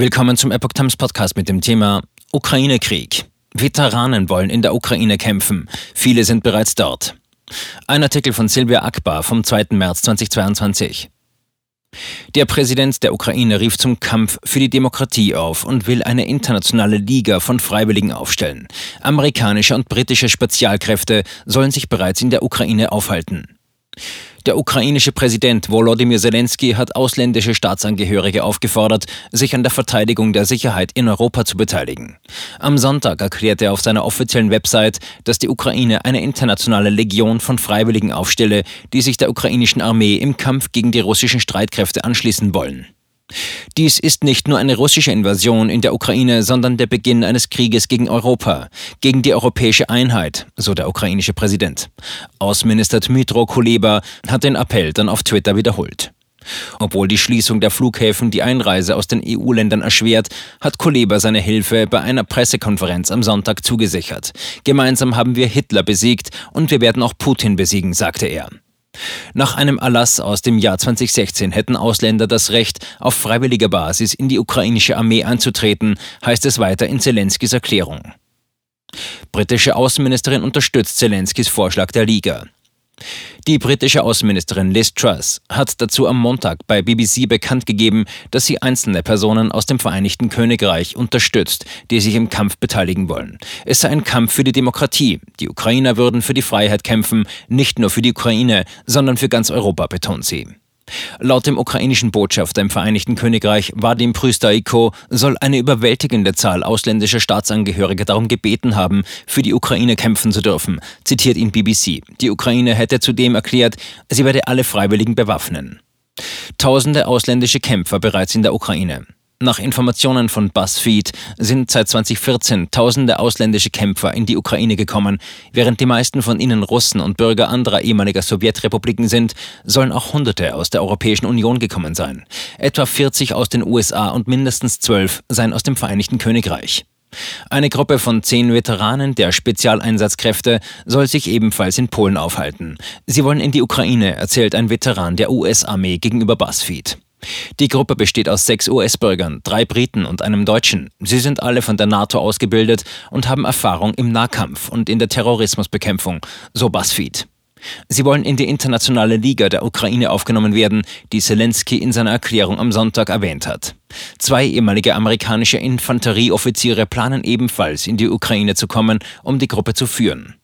Willkommen zum Epoch Times Podcast mit dem Thema Ukraine-Krieg. Veteranen wollen in der Ukraine kämpfen. Viele sind bereits dort. Ein Artikel von Silvia Akbar vom 2. März 2022. Der Präsident der Ukraine rief zum Kampf für die Demokratie auf und will eine internationale Liga von Freiwilligen aufstellen. Amerikanische und britische Spezialkräfte sollen sich bereits in der Ukraine aufhalten. Der ukrainische Präsident Volodymyr Zelensky hat ausländische Staatsangehörige aufgefordert, sich an der Verteidigung der Sicherheit in Europa zu beteiligen. Am Sonntag erklärte er auf seiner offiziellen Website, dass die Ukraine eine internationale Legion von Freiwilligen aufstelle, die sich der ukrainischen Armee im Kampf gegen die russischen Streitkräfte anschließen wollen. Dies ist nicht nur eine russische Invasion in der Ukraine, sondern der Beginn eines Krieges gegen Europa, gegen die europäische Einheit, so der ukrainische Präsident. Außenminister Dmytro Kuleba hat den Appell dann auf Twitter wiederholt. Obwohl die Schließung der Flughäfen die Einreise aus den EU-Ländern erschwert, hat Kuleba seine Hilfe bei einer Pressekonferenz am Sonntag zugesichert. Gemeinsam haben wir Hitler besiegt und wir werden auch Putin besiegen, sagte er. Nach einem Erlass aus dem Jahr 2016 hätten Ausländer das Recht, auf freiwilliger Basis in die ukrainische Armee einzutreten, heißt es weiter in Zelenskis Erklärung. Britische Außenministerin unterstützt Zelenskis Vorschlag der Liga. Die britische Außenministerin Liz Truss hat dazu am Montag bei BBC bekannt gegeben, dass sie einzelne Personen aus dem Vereinigten Königreich unterstützt, die sich im Kampf beteiligen wollen. Es sei ein Kampf für die Demokratie. Die Ukrainer würden für die Freiheit kämpfen, nicht nur für die Ukraine, sondern für ganz Europa, betont sie. Laut dem ukrainischen Botschafter im Vereinigten Königreich, Vadim Prystaiko, soll eine überwältigende Zahl ausländischer Staatsangehörige darum gebeten haben, für die Ukraine kämpfen zu dürfen, zitiert ihn BBC. Die Ukraine hätte zudem erklärt, sie werde alle Freiwilligen bewaffnen. Tausende ausländische Kämpfer bereits in der Ukraine. Nach Informationen von BuzzFeed sind seit 2014 tausende ausländische Kämpfer in die Ukraine gekommen. Während die meisten von ihnen Russen und Bürger anderer ehemaliger Sowjetrepubliken sind, sollen auch Hunderte aus der Europäischen Union gekommen sein. Etwa 40 aus den USA und mindestens 12 seien aus dem Vereinigten Königreich. Eine Gruppe von zehn Veteranen der Spezialeinsatzkräfte soll sich ebenfalls in Polen aufhalten. Sie wollen in die Ukraine, erzählt ein Veteran der US-Armee gegenüber BuzzFeed. Die Gruppe besteht aus sechs US-Bürgern, drei Briten und einem Deutschen. Sie sind alle von der NATO ausgebildet und haben Erfahrung im Nahkampf und in der Terrorismusbekämpfung, so BuzzFeed. Sie wollen in die internationale Liga der Ukraine aufgenommen werden, die Zelensky in seiner Erklärung am Sonntag erwähnt hat. Zwei ehemalige amerikanische Infanterieoffiziere planen ebenfalls in die Ukraine zu kommen, um die Gruppe zu führen.